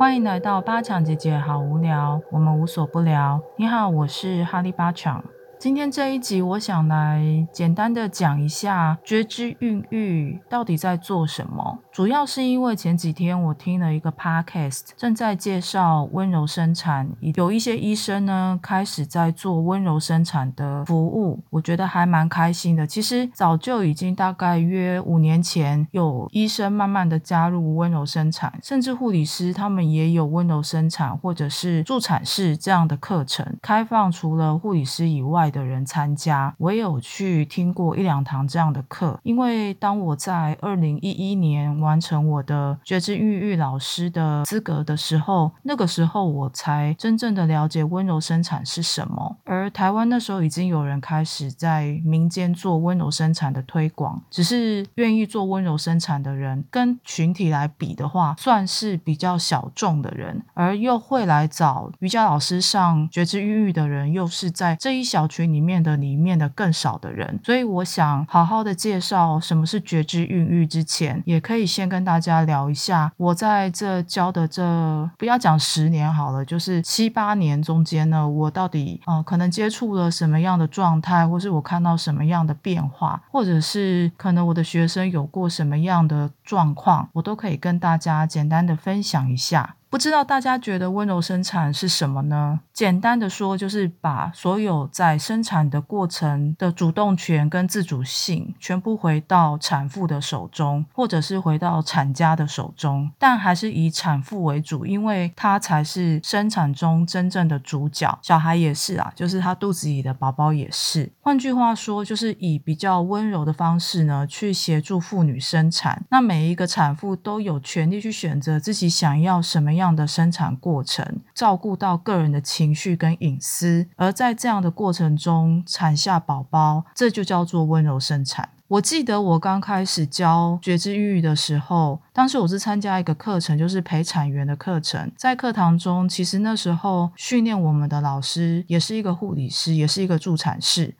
欢迎来到八强姐姐好无聊，我们无所不聊。你好，我是哈利八强。今天这一集，我想来简单的讲一下觉知孕育到底在做什么。主要是因为前几天我听了一个 podcast，正在介绍温柔生产，有一些医生呢开始在做温柔生产的服务，我觉得还蛮开心的。其实早就已经大概约五年前，有医生慢慢的加入温柔生产，甚至护理师他们也有温柔生产或者是助产士这样的课程开放，除了护理师以外。的人参加，我也有去听过一两堂这样的课。因为当我在二零一一年完成我的觉知孕育老师的资格的时候，那个时候我才真正的了解温柔生产是什么。而台湾那时候已经有人开始在民间做温柔生产的推广，只是愿意做温柔生产的人跟群体来比的话，算是比较小众的人，而又会来找瑜伽老师上觉知孕育的人，又是在这一小群。里面的里面的更少的人，所以我想好好的介绍什么是觉知孕育之前，也可以先跟大家聊一下我在这教的这不要讲十年好了，就是七八年中间呢，我到底呃可能接触了什么样的状态，或是我看到什么样的变化，或者是可能我的学生有过什么样的状况，我都可以跟大家简单的分享一下。不知道大家觉得温柔生产是什么呢？简单的说，就是把所有在生产的过程的主动权跟自主性全部回到产妇的手中，或者是回到产家的手中，但还是以产妇为主，因为她才是生产中真正的主角。小孩也是啊，就是她肚子里的宝宝也是。换句话说，就是以比较温柔的方式呢，去协助妇女生产。那每一个产妇都有权利去选择自己想要什么样。样的生产过程，照顾到个人的情绪跟隐私，而在这样的过程中产下宝宝，这就叫做温柔生产。我记得我刚开始教觉知孕育的时候，当时我是参加一个课程，就是陪产员的课程。在课堂中，其实那时候训练我们的老师也是一个护理师，也是一个助产士。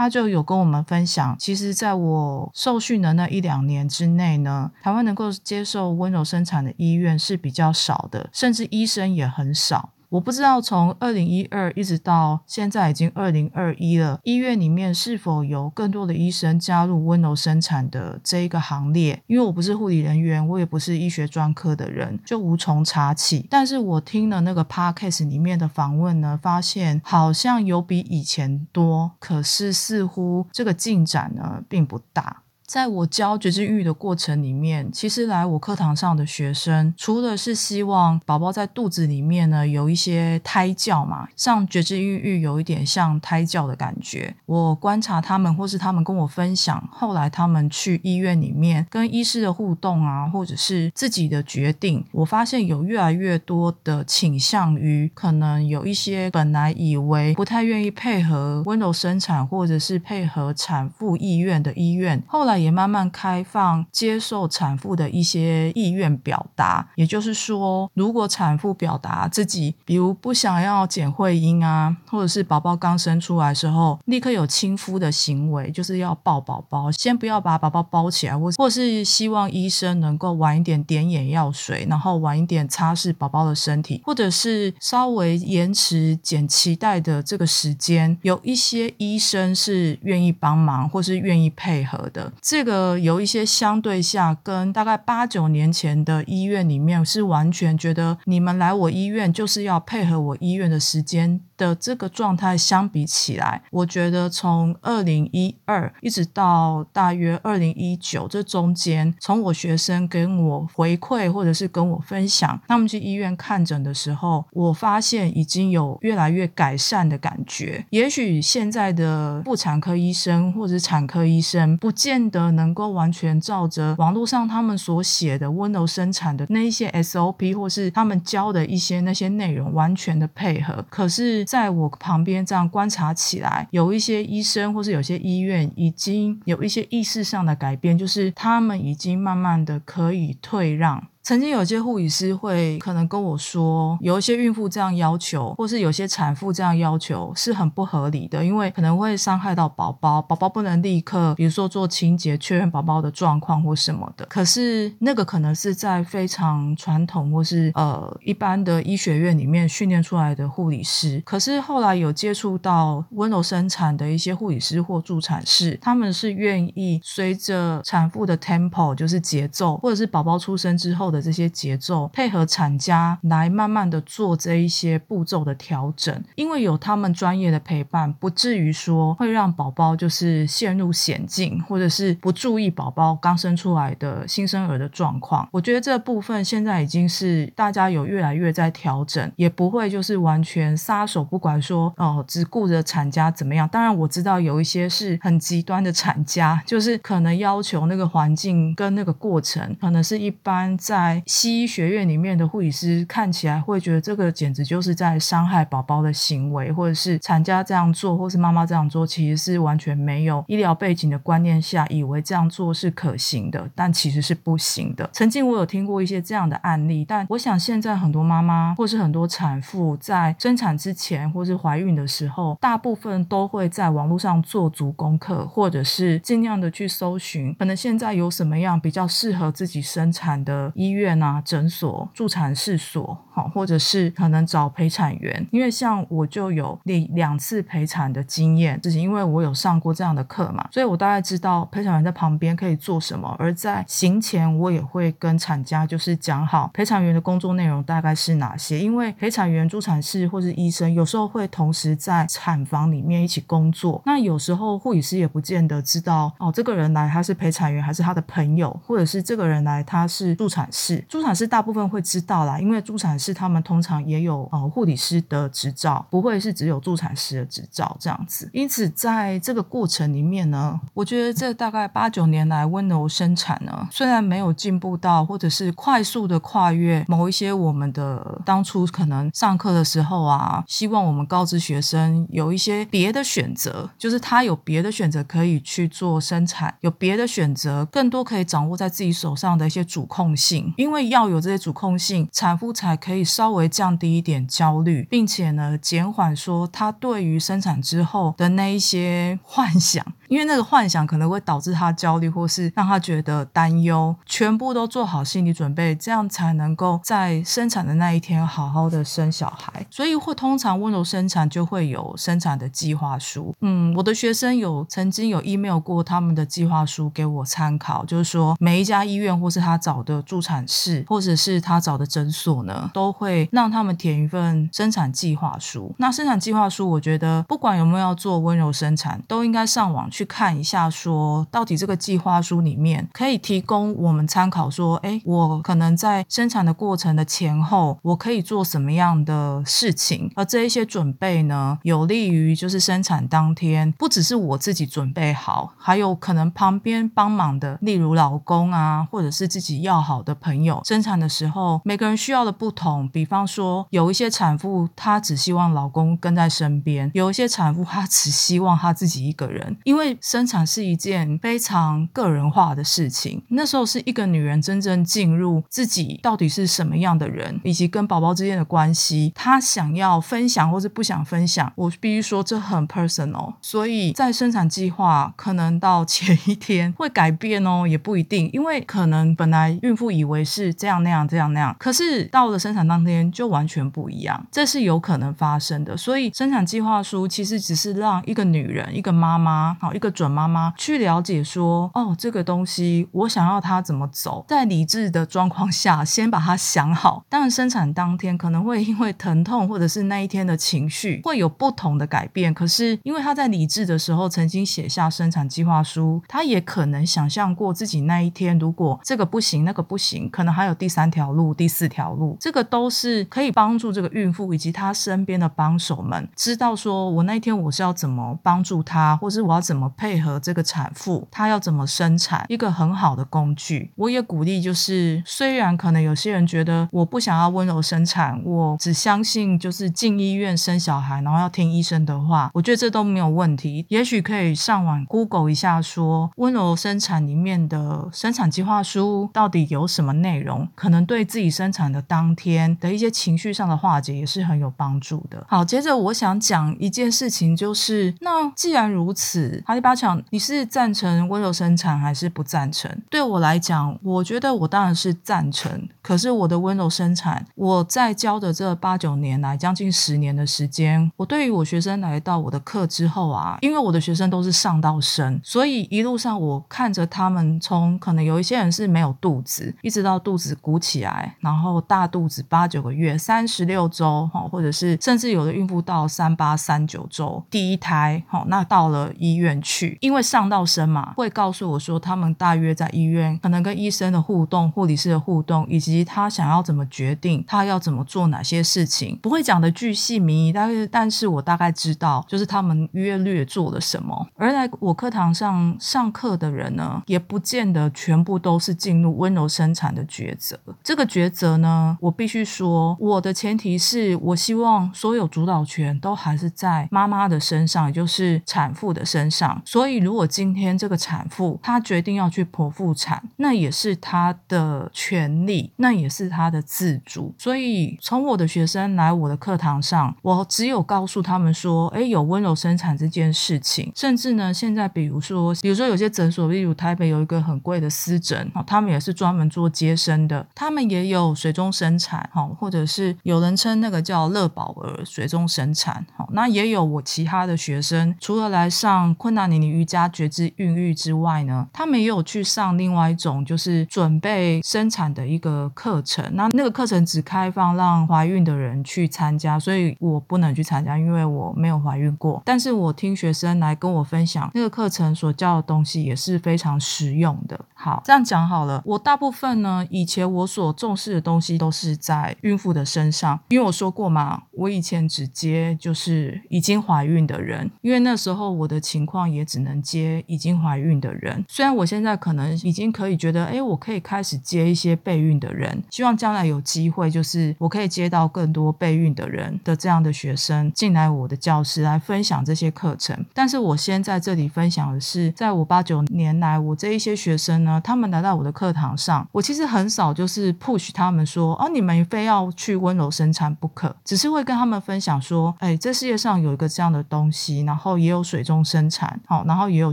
他就有跟我们分享，其实在我受训的那一两年之内呢，台湾能够接受温柔生产的医院是比较少的，甚至医生也很少。我不知道从二零一二一直到现在已经二零二一了，医院里面是否有更多的医生加入温柔生产的这一个行列？因为我不是护理人员，我也不是医学专科的人，就无从查起。但是我听了那个 podcast 里面的访问呢，发现好像有比以前多，可是似乎这个进展呢并不大。在我教觉知育的过程里面，其实来我课堂上的学生，除了是希望宝宝在肚子里面呢有一些胎教嘛，像觉知孕育有一点像胎教的感觉。我观察他们，或是他们跟我分享，后来他们去医院里面跟医师的互动啊，或者是自己的决定，我发现有越来越多的倾向于，可能有一些本来以为不太愿意配合温柔生产，或者是配合产妇意愿的医院，后来。也慢慢开放接受产妇的一些意愿表达，也就是说，如果产妇表达自己，比如不想要剪会阴啊，或者是宝宝刚生出来时候，立刻有亲肤的行为，就是要抱宝宝，先不要把宝宝包起来，或或是希望医生能够晚一点点眼药水，然后晚一点擦拭宝宝的身体，或者是稍微延迟剪脐带的这个时间，有一些医生是愿意帮忙，或是愿意配合的。这个有一些相对下，跟大概八九年前的医院里面是完全觉得你们来我医院就是要配合我医院的时间。的这个状态相比起来，我觉得从二零一二一直到大约二零一九这中间，从我学生跟我回馈或者是跟我分享，他们去医院看诊的时候，我发现已经有越来越改善的感觉。也许现在的妇产科医生或者产科医生，不见得能够完全照着网络上他们所写的温柔生产的那一些 SOP，或是他们教的一些那些内容完全的配合，可是。在我旁边这样观察起来，有一些医生或是有些医院已经有一些意识上的改变，就是他们已经慢慢的可以退让。曾经有些护理师会可能跟我说，有一些孕妇这样要求，或是有些产妇这样要求是很不合理的，因为可能会伤害到宝宝，宝宝不能立刻，比如说做清洁，确认宝宝的状况或什么的。可是那个可能是在非常传统或是呃一般的医学院里面训练出来的护理师。可是后来有接触到温柔生产的一些护理师或助产士，他们是愿意随着产妇的 tempo，就是节奏，或者是宝宝出生之后的这些节奏，配合产家来慢慢的做这一些步骤的调整。因为有他们专业的陪伴，不至于说会让宝宝就是陷入险境，或者是不注意宝宝刚生出来的新生儿的状况。我觉得这部分现在已经是大家有越来越在调整，也不会就是完全撒手不管，说哦只顾着产家怎么样。当然我知道有一些是很极端的产家，就是可能要求那个环境跟那个过程，可能是一般在在西医学院里面的护理师看起来会觉得这个简直就是在伤害宝宝的行为，或者是产家这样做，或是妈妈这样做，其实是完全没有医疗背景的观念下，以为这样做是可行的，但其实是不行的。曾经我有听过一些这样的案例，但我想现在很多妈妈或是很多产妇在生产之前或是怀孕的时候，大部分都会在网络上做足功课，或者是尽量的去搜寻，可能现在有什么样比较适合自己生产的医院啊、诊所、助产室所，或者是可能找陪产员，因为像我就有两两次陪产的经验，自己因为我有上过这样的课嘛，所以我大概知道陪产员在旁边可以做什么，而在行前我也会跟产家就是讲好陪产员的工作内容大概是哪些，因为陪产员、助产士或是医生有时候会同时在产房里面一起工作，那有时候护理师也不见得知道哦，这个人来他是陪产员还是他的朋友，或者是这个人来他是助产士，助产士大部分会知道啦，因为助产士他们通常也有呃护理师的执照，不会是只有助产师的执照这样子。因此在这个过程里面呢，我觉得这大概八九年来温柔生产呢，虽然没有进步到或者是快速的跨越某一些我们的当初可能上课的时候啊，希望我们告知学生有一些别的选择，就是他有别的选择可以去做生产，有别的选择，更多可以掌握在自己手上的一些主控性，因为要有这些主控性，产妇才可以稍微降低一点焦虑，并且呢，减缓说他对于生产之后的那一些幻想。因为那个幻想可能会导致他焦虑，或是让他觉得担忧，全部都做好心理准备，这样才能够在生产的那一天好好的生小孩。所以，会通常温柔生产就会有生产的计划书。嗯，我的学生有曾经有 email 过他们的计划书给我参考，就是说每一家医院或是他找的助产室，或者是他找的诊所呢，都会让他们填一份生产计划书。那生产计划书，我觉得不管有没有要做温柔生产，都应该上网去。看一下，说到底这个计划书里面可以提供我们参考，说，哎，我可能在生产的过程的前后，我可以做什么样的事情？而这一些准备呢，有利于就是生产当天，不只是我自己准备好，还有可能旁边帮忙的，例如老公啊，或者是自己要好的朋友。生产的时候，每个人需要的不同，比方说，有一些产妇她只希望老公跟在身边，有一些产妇她只希望她自己一个人，因为。生产是一件非常个人化的事情。那时候是一个女人真正进入自己到底是什么样的人，以及跟宝宝之间的关系，她想要分享或是不想分享，我必须说这很 personal。所以在生产计划可能到前一天会改变哦，也不一定，因为可能本来孕妇以为是这样那样这样那样，可是到了生产当天就完全不一样，这是有可能发生的。所以生产计划书其实只是让一个女人、一个妈妈好。一个准妈妈去了解说，哦，这个东西我想要它怎么走，在理智的状况下，先把它想好。当然，生产当天可能会因为疼痛或者是那一天的情绪会有不同的改变。可是，因为他在理智的时候曾经写下生产计划书，他也可能想象过自己那一天如果这个不行，那个不行，可能还有第三条路、第四条路。这个都是可以帮助这个孕妇以及她身边的帮手们知道，说我那一天我是要怎么帮助她，或是我要怎么配合这个产妇，她要怎么生产，一个很好的工具。我也鼓励，就是虽然可能有些人觉得我不想要温柔生产，我只相信就是进医院生小孩，然后要听医生的话，我觉得这都没有问题。也许可以上网 Google 一下，说温柔生产里面的生产计划书到底有什么内容，可能对自己生产的当天的一些情绪上的化解也是很有帮助的。好，接着我想讲一件事情，就是那既然如此，哈利巴强，你是赞成温柔生产还是不赞成？对我来讲，我觉得我当然是赞成。可是我的温柔生产，我在教的这八九年来，将近十年的时间，我对于我学生来到我的课之后啊，因为我的学生都是上到生，所以一路上我看着他们从可能有一些人是没有肚子，一直到肚子鼓起来，然后大肚子八九个月、三十六周哈，或者是甚至有的孕妇到三八三九周第一胎哈，那到了医院去，因为上到生嘛，会告诉我说他们大约在医院可能跟医生的互动、护理师的互动，以及他想要怎么决定，他要怎么做哪些事情，不会讲的巨细靡遗，但是但是我大概知道，就是他们约略做了什么。而来我课堂上上课的人呢，也不见得全部都是进入温柔生产的抉择。这个抉择呢，我必须说，我的前提是我希望所有主导权都还是在妈妈的身上，也就是产妇的身上。所以，如果今天这个产妇她决定要去剖腹产，那也是她的权利，那也是她的自主。所以，从我的学生来我的课堂上，我只有告诉他们说，哎，有温柔生产这件事情。甚至呢，现在比如说，比如说有些诊所，例如台北有一个很贵的私诊，他们也是专门做接生的，他们也有水中生产，好，或者是有人称那个叫乐宝儿水中生产，好，那也有我其他的学生，除了来上昆达尼尼瑜伽觉知孕育之外呢，他们也有去上另外一种就是准备生产的一个课程，那那个课程只开放让怀孕的人去参加，所以我不能去参加，因为我没有怀孕过，但是我听学生来跟我分享那个课程所教的东西也是非常实用的。好，这样讲好了，我大部分呢，以前我所重视的东西都是在在孕妇的身上，因为我说过嘛，我以前只接就是已经怀孕的人，因为那时候我的情况也只能接已经怀孕的人。虽然我现在可能已经可以觉得，哎，我可以开始接一些备孕的人，希望将来有机会，就是我可以接到更多备孕的人的这样的学生进来我的教室来分享这些课程。但是我先在这里分享的是，在我八九年来，我这一些学生呢，他们来到我的课堂上，我其实很少就是 push 他们说，哦，你们非要去温柔生产不可，只是会跟他们分享说，哎，这世界上有一个这样的东西，然后也有水中生产，好，然后也有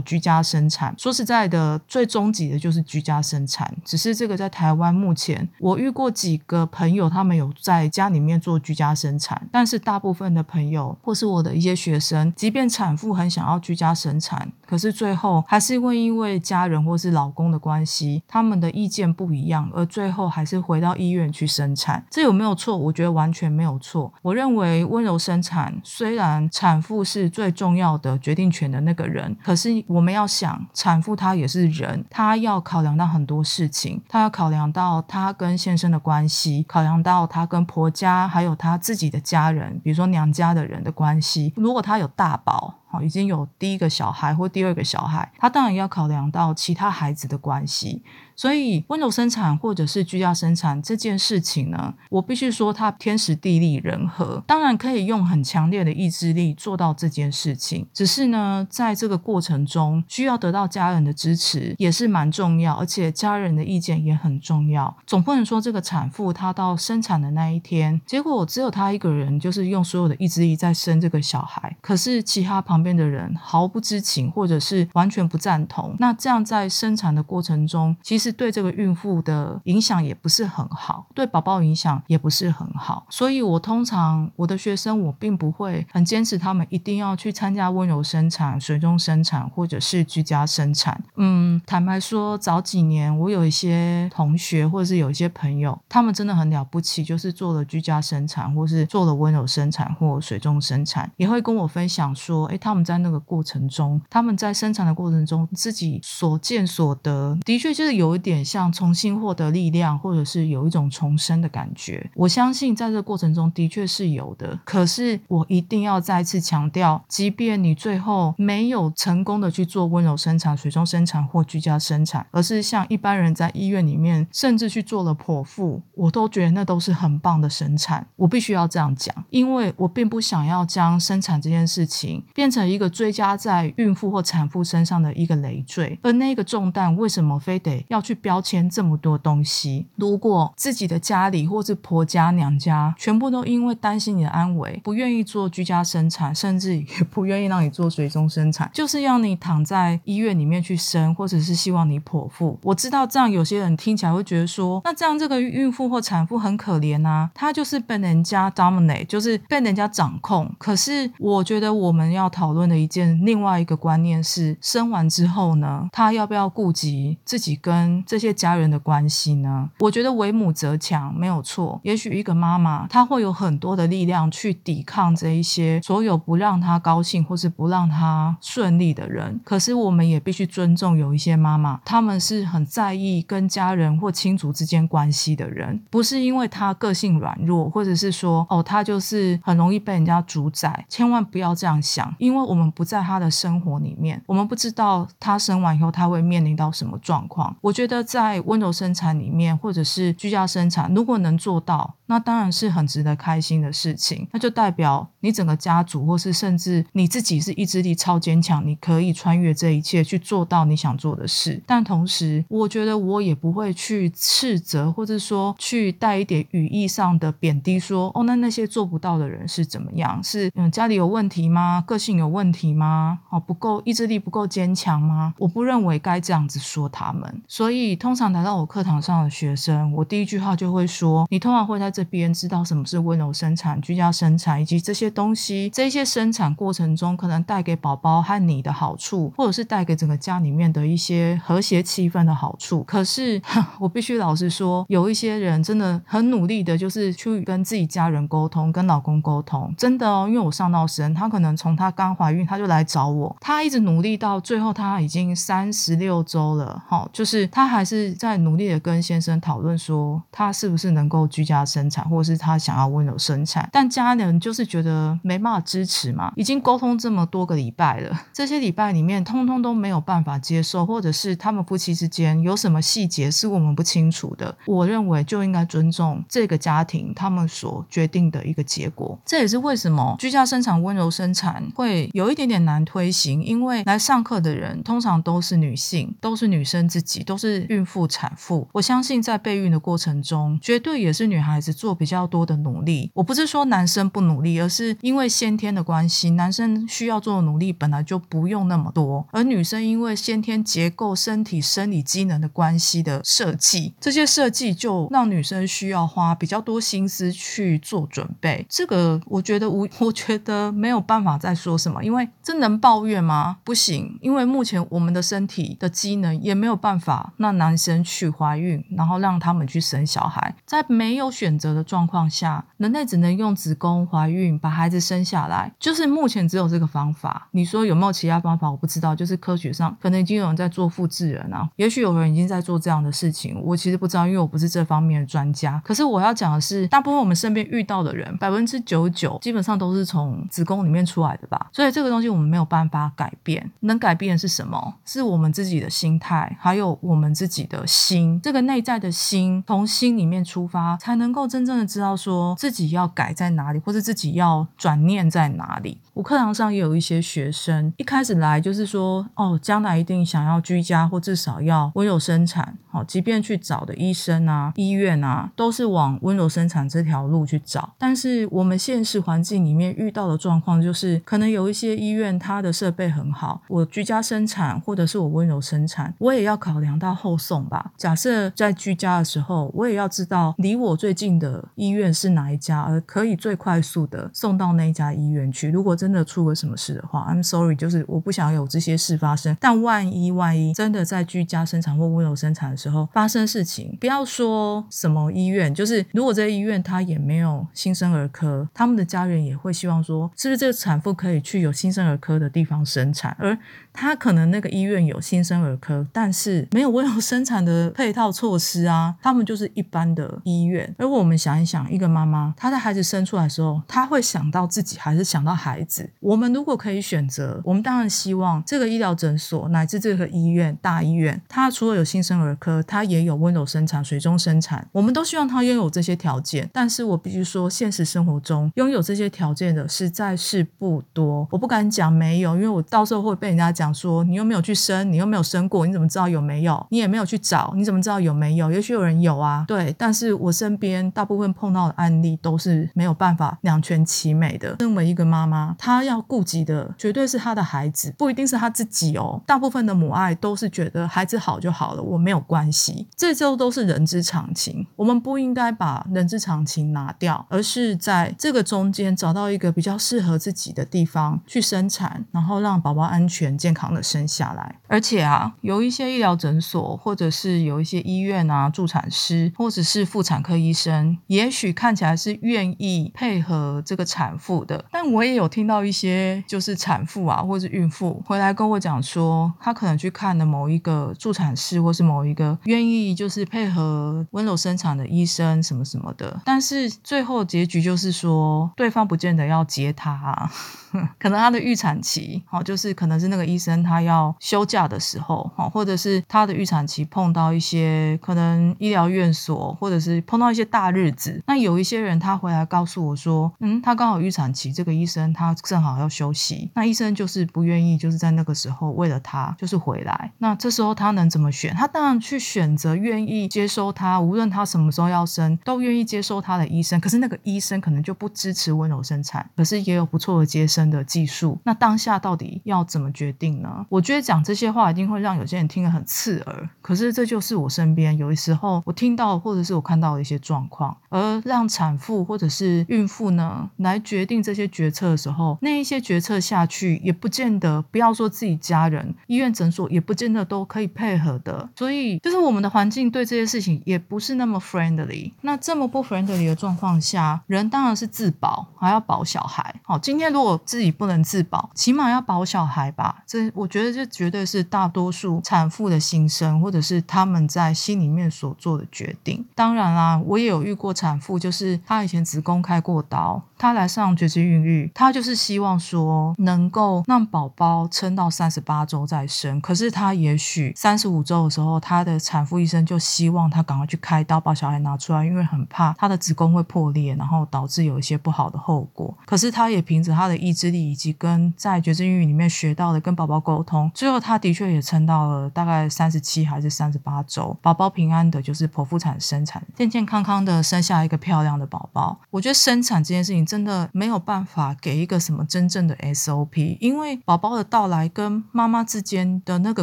居家生产。说实在的，最终极的就是居家生产，只是这个在台湾目前，我遇过几个朋友，他们有在家里面做居家生产，但是大部分的朋友或是我的一些学生，即便产妇很想要居家生产，可是最后还是会因为家人或是老公的关系，他们的意见不一样，而最后还是回到医院去生产。这有没有错？我觉得完全没有错。我认为温柔生产虽然产妇是最重要的决定权的那个人，可是我们要想，产妇她也是人，她要考量到很多事情，她要考量到她跟先生的关系，考量到她跟婆家还有她自己的家人，比如说娘家的人的关系。如果她有大宝。好，已经有第一个小孩或第二个小孩，他当然要考量到其他孩子的关系。所以温柔生产或者是居家生产这件事情呢，我必须说它天时地利人和，当然可以用很强烈的意志力做到这件事情。只是呢，在这个过程中需要得到家人的支持也是蛮重要，而且家人的意见也很重要。总不能说这个产妇她到生产的那一天，结果只有她一个人就是用所有的意志力在生这个小孩，可是其他旁边的人毫不知情或者是完全不赞同。那这样在生产的过程中，其实。对这个孕妇的影响也不是很好，对宝宝影响也不是很好，所以我通常我的学生我并不会很坚持他们一定要去参加温柔生产、水中生产或者是居家生产。嗯，坦白说，早几年我有一些同学或者是有一些朋友，他们真的很了不起，就是做了居家生产，或是做了温柔生产或水中生产，也会跟我分享说，哎，他。他们在那个过程中，他们在生产的过程中自己所见所得，的确就是有一点像重新获得力量，或者是有一种重生的感觉。我相信在这个过程中的确是有的。可是我一定要再次强调，即便你最后没有成功的去做温柔生产、水中生产或居家生产，而是像一般人在医院里面甚至去做了剖腹，我都觉得那都是很棒的生产。我必须要这样讲，因为我并不想要将生产这件事情变成一个追加在孕妇或产妇身上的一个累赘。而那个重担为什么非得要去标签这么多东西？如果自己的家里或是婆家娘家全部都因为担心你的安危，不愿意做居家生产，甚至也不愿意让你做水中生产，就是要你躺在医院里面去生，或者是希望你剖腹。我知道这样有些人听起来会觉得说，那这样这个孕妇或产妇很可怜啊，她就是被人家 dominate，就是被人家掌控。可是我觉得我们要讨论的一件另外一个观念是，生完之后呢，她要不要顾及自己跟这些家人的关系呢？我觉得为母则强没有错。也许一个妈妈她会有很多的力量去抵抗这一些所有不让她高兴或是不让她顺利的人。可是我们也必须尊重有一些妈妈，他们是很在意跟家人或亲族之间关系的人，不是因为她个性软弱，或者是说哦她就是很容易被人家主宰。千万不要这样想，因为我们不在她的生活里面，我们不知道她生完以后她会面临到什么状况。我觉得在温柔生产里面，或者是居家生产，如果能做到。那当然是很值得开心的事情，那就代表你整个家族，或是甚至你自己是意志力超坚强，你可以穿越这一切去做到你想做的事。但同时，我觉得我也不会去斥责，或者说去带一点语义上的贬低，说哦，那那些做不到的人是怎么样？是嗯家里有问题吗？个性有问题吗？哦不够意志力不够坚强吗？我不认为该这样子说他们。所以通常来到我课堂上的学生，我第一句话就会说：你通常会在。这边知道什么是温柔生产、居家生产，以及这些东西，这些生产过程中可能带给宝宝和你的好处，或者是带给整个家里面的一些和谐气氛的好处。可是我必须老实说，有一些人真的很努力的，就是去跟自己家人沟通，跟老公沟通，真的哦。因为我上到神，她可能从她刚怀孕，她就来找我，她一直努力到最后，她已经三十六周了，哈，就是她还是在努力的跟先生讨论说，她是不是能够居家生。产，或者是他想要温柔生产，但家人就是觉得没办法支持嘛。已经沟通这么多个礼拜了，这些礼拜里面通通都没有办法接受，或者是他们夫妻之间有什么细节是我们不清楚的。我认为就应该尊重这个家庭他们所决定的一个结果。这也是为什么居家生产、温柔生产会有一点点难推行，因为来上课的人通常都是女性，都是女生自己，都是孕妇、产妇。我相信在备孕的过程中，绝对也是女孩子。做比较多的努力，我不是说男生不努力，而是因为先天的关系，男生需要做的努力本来就不用那么多，而女生因为先天结构、身体生理机能的关系的设计，这些设计就让女生需要花比较多心思去做准备。这个我觉得无，我觉得没有办法再说什么，因为这能抱怨吗？不行，因为目前我们的身体的机能也没有办法让男生去怀孕，然后让他们去生小孩，在没有选择。的状况下，人类只能用子宫怀孕把孩子生下来，就是目前只有这个方法。你说有没有其他方法？我不知道。就是科学上可能已经有人在做复制人啊，也许有人已经在做这样的事情。我其实不知道，因为我不是这方面的专家。可是我要讲的是，大部分我们身边遇到的人，百分之九九基本上都是从子宫里面出来的吧。所以这个东西我们没有办法改变，能改变的是什么？是我们自己的心态，还有我们自己的心。这个内在的心，从心里面出发，才能够。真正的知道说自己要改在哪里，或者自己要转念在哪里。我课堂上也有一些学生，一开始来就是说，哦，将来一定想要居家，或至少要温柔生产。好，即便去找的医生啊、医院啊，都是往温柔生产这条路去找。但是我们现实环境里面遇到的状况，就是可能有一些医院它的设备很好，我居家生产或者是我温柔生产，我也要考量到后送吧。假设在居家的时候，我也要知道离我最近的医院是哪一家，而可以最快速的送到那一家医院去。如果真的出了什么事的话，I'm sorry，就是我不想有这些事发生。但万一万一真的在居家生产或温柔生产的时候发生事情，不要说什么医院，就是如果这医院他也没有新生儿科，他们的家人也会希望说，是不是这个产妇可以去有新生儿科的地方生产，而他可能那个医院有新生儿科，但是没有温柔生产的配套措施啊。他们就是一般的医院。而我们想一想，一个妈妈她的孩子生出来的时候，她会想到自己还是想到孩子？我们如果可以选择，我们当然希望这个医疗诊所乃至这个医院大医院，它除了有新生儿科，它也有温柔生产、水中生产，我们都希望它拥有这些条件。但是我必须说，现实生活中拥有这些条件的实在是不多。我不敢讲没有，因为我到时候会被人家讲说，你又没有去生，你又没有生过，你怎么知道有没有？你也没有去找，你怎么知道有没有？也许有人有啊，对。但是我身边大部分碰到的案例都是没有办法两全其美的。身为一个妈妈，她要顾及的绝对是她的孩子，不一定是她自己哦。大部分的母爱都是觉得孩子好就好了，我没有关系，这就都是人之常情。我们不应该把人之常情拿掉，而是在这个中间找到一个比较适合自己的地方去生产，然后让宝宝安全健康的生下来。而且啊，有一些医疗诊所，或者是有一些医院啊，助产师或者是妇产科医生，也许看起来是愿意配合这个产妇的，但我也有听到一些就是产妇啊，或者孕妇回来跟我讲说，他可能去看了某一个助产师，或是某一个愿意就是配合温柔生产的医生什么什么的，但是最后结局就是说，对方不见得要接他。可能他的预产期，好，就是可能是那个医医生他要休假的时候，或者是他的预产期碰到一些可能医疗院所，或者是碰到一些大日子。那有一些人他回来告诉我说，嗯，他刚好预产期，这个医生他正好要休息，那医生就是不愿意，就是在那个时候为了他就是回来。那这时候他能怎么选？他当然去选择愿意接收他，无论他什么时候要生，都愿意接收他的医生。可是那个医生可能就不支持温柔生产，可是也有不错的接生。的技术，那当下到底要怎么决定呢？我觉得讲这些话一定会让有些人听得很刺耳，可是这就是我身边有的时候我听到或者是我看到的一些状况，而让产妇或者是孕妇呢来决定这些决策的时候，那一些决策下去也不见得，不要说自己家人，医院诊所也不见得都可以配合的，所以就是我们的环境对这些事情也不是那么 friendly。那这么不 friendly 的状况下，人当然是自保，还要保小孩。好，今天如果自己不能自保，起码要保小孩吧。我觉得这绝对是大多数产妇的心声，或者是他们在心里面所做的决定。当然啦，我也有遇过产妇，就是她以前子宫开过刀，她来上绝子孕育，她就是希望说能够让宝宝撑到三十八周再生。可是她也许三十五周的时候，她的产妇医生就希望她赶快去开刀把小孩拿出来，因为很怕她的子宫会破裂，然后导致有一些不好的后果。可是她也凭着她的意志力。以及跟在绝症孕育里面学到的跟宝宝沟通，最后他的确也撑到了大概三十七还是三十八周，宝宝平安的，就是剖腹产生产，健健康康的生下一个漂亮的宝宝。我觉得生产这件事情真的没有办法给一个什么真正的 SOP，因为宝宝的到来跟妈妈之间的那个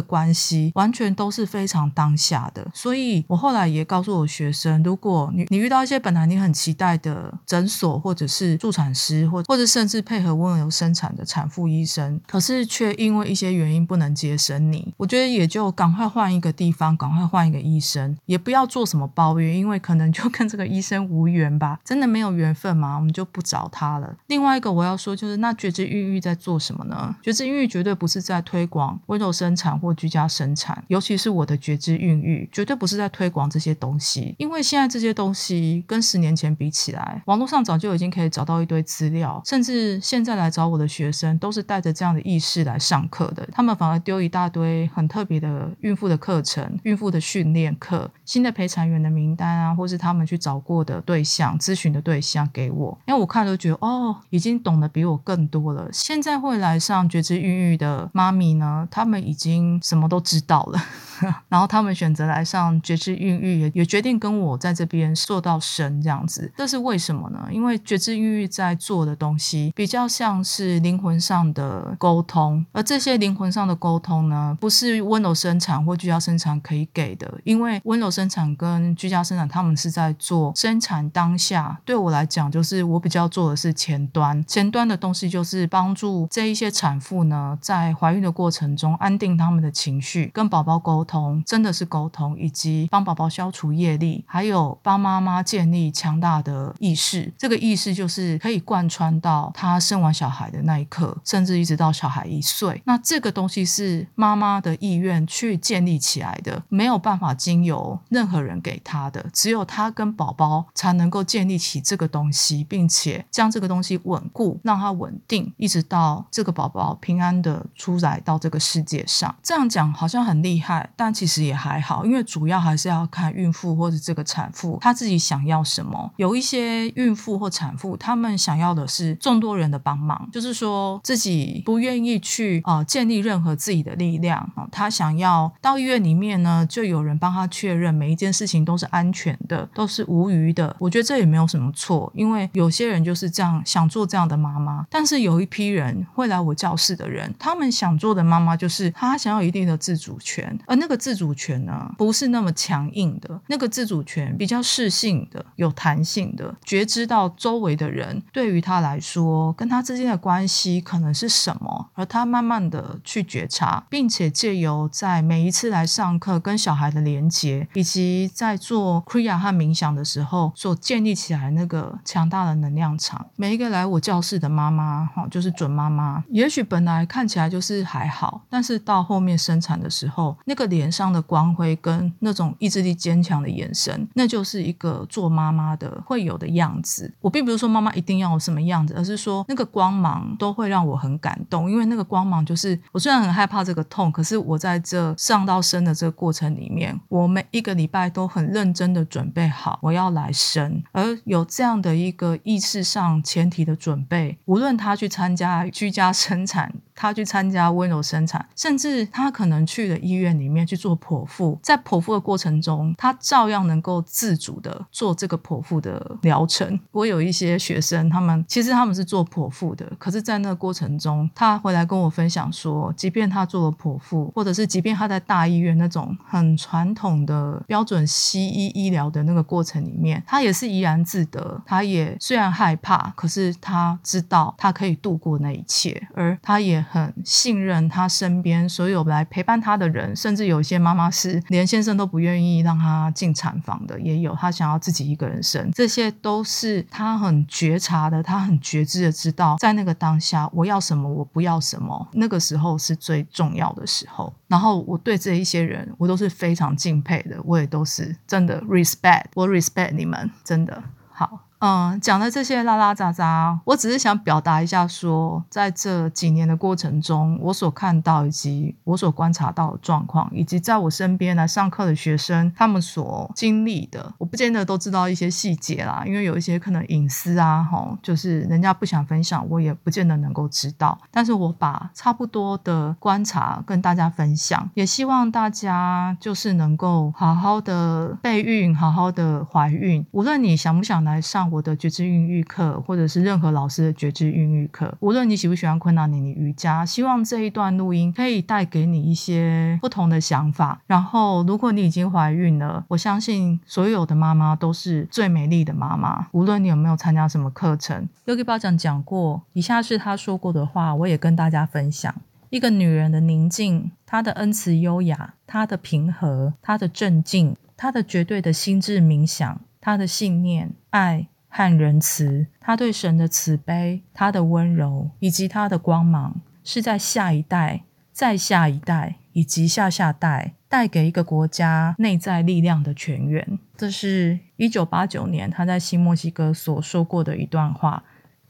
关系完全都是非常当下的。所以我后来也告诉我学生，如果你你遇到一些本来你很期待的诊所或者是助产师，或或者甚至配合温柔生产的产妇医生，可是却因为一些原因不能接生你，我觉得也就赶快换一个地方，赶快换一个医生，也不要做什么抱怨，因为可能就跟这个医生无缘吧，真的没有缘分嘛，我们就不找他了。另外一个我要说就是，那觉知孕育在做什么呢？觉知孕育绝对不是在推广温柔生产或居家生产，尤其是我的觉知孕育，绝对不是在推广这些东西，因为现在这些东西跟十年前比起来，网络上早就已经可以找到一堆资料，甚至现在来找我的。学生都是带着这样的意识来上课的，他们反而丢一大堆很特别的孕妇的课程、孕妇的训练课、新的陪产员的名单啊，或是他们去找过的对象、咨询的对象给我，因为我看都觉得哦，已经懂得比我更多了。现在会来上觉知孕育的妈咪呢，他们已经什么都知道了。然后他们选择来上觉知孕育，也也决定跟我在这边做到生这样子，这是为什么呢？因为觉知孕育在做的东西比较像是灵魂上的沟通，而这些灵魂上的沟通呢，不是温柔生产或居家生产可以给的。因为温柔生产跟居家生产，他们是在做生产当下。对我来讲，就是我比较做的是前端，前端的东西就是帮助这一些产妇呢，在怀孕的过程中安定他们的情绪，跟宝宝沟。通，真的是沟通，以及帮宝宝消除业力，还有帮妈妈建立强大的意识。这个意识就是可以贯穿到她生完小孩的那一刻，甚至一直到小孩一岁。那这个东西是妈妈的意愿去建立起来的，没有办法经由任何人给她的，只有她跟宝宝才能够建立起这个东西，并且将这个东西稳固，让它稳定，一直到这个宝宝平安的出来到这个世界上。这样讲好像很厉害，但其实也还好，因为主要还是要看孕妇或者这个产妇她自己想要什么。有一些孕妇或产妇，他们想要的是众多人的帮忙，就是说自己不愿意去啊建立任何自己的力量啊，他想要到医院里面呢，就有人帮他确认每一件事情都是安全的，都是无虞的。我觉得这也没有什么错，因为有些人就是这样想做这样的妈妈，但是有一批人会来我教室的人，他们想做的妈妈就是他想要一定的自主权，而那那个自主权呢，不是那么强硬的，那个自主权比较适性的、有弹性的，觉知到周围的人对于他来说跟他之间的关系可能是什么，而他慢慢的去觉察，并且借由在每一次来上课跟小孩的连接，以及在做 Kriya 和冥想的时候所建立起来那个强大的能量场。每一个来我教室的妈妈，哈，就是准妈妈，也许本来看起来就是还好，但是到后面生产的时候，那个脸上的光辉跟那种意志力坚强的眼神，那就是一个做妈妈的会有的样子。我并不是说妈妈一定要有什么样子，而是说那个光芒都会让我很感动，因为那个光芒就是我虽然很害怕这个痛，可是我在这上到生的这个过程里面，我每一个礼拜都很认真的准备好我要来生，而有这样的一个意识上前提的准备，无论他去参加居家生产。他去参加温柔生产，甚至他可能去了医院里面去做剖腹，在剖腹的过程中，他照样能够自主的做这个剖腹的疗程。我有一些学生，他们其实他们是做剖腹的，可是，在那个过程中，他回来跟我分享说，即便他做了剖腹，或者是即便他在大医院那种很传统的标准西医医疗的那个过程里面，他也是怡然自得。他也虽然害怕，可是他知道他可以度过那一切，而他也。很信任他身边所有来陪伴他的人，甚至有一些妈妈是连先生都不愿意让他进产房的，也有他想要自己一个人生，这些都是他很觉察的，他很觉知的知道，在那个当下我要什么，我不要什么，那个时候是最重要的时候。然后我对这一些人，我都是非常敬佩的，我也都是真的 respect，我 respect 你们，真的好。嗯，讲的这些拉拉杂杂，我只是想表达一下，说在这几年的过程中，我所看到以及我所观察到的状况，以及在我身边来上课的学生他们所经历的，我不见得都知道一些细节啦，因为有一些可能隐私啊，哈，就是人家不想分享，我也不见得能够知道。但是我把差不多的观察跟大家分享，也希望大家就是能够好好的备孕，好好的怀孕，无论你想不想来上。我的觉知孕育课，或者是任何老师的觉知孕育课，无论你喜不喜欢昆达尼尼瑜伽，希望这一段录音可以带给你一些不同的想法。然后，如果你已经怀孕了，我相信所有的妈妈都是最美丽的妈妈。无论你有没有参加什么课程，Yogi 巴讲讲过，以下是他说过的话，我也跟大家分享：一个女人的宁静，她的恩慈优雅，她的平和，她的镇静，她的绝对的心智冥想，她的信念、爱。和仁慈，他对神的慈悲，他的温柔，以及他的光芒，是在下一代、再下一代以及下下代带给一个国家内在力量的泉源。这是一九八九年他在新墨西哥所说过的一段话。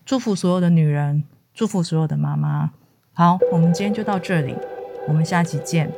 祝福所有的女人，祝福所有的妈妈。好，我们今天就到这里，我们下期见。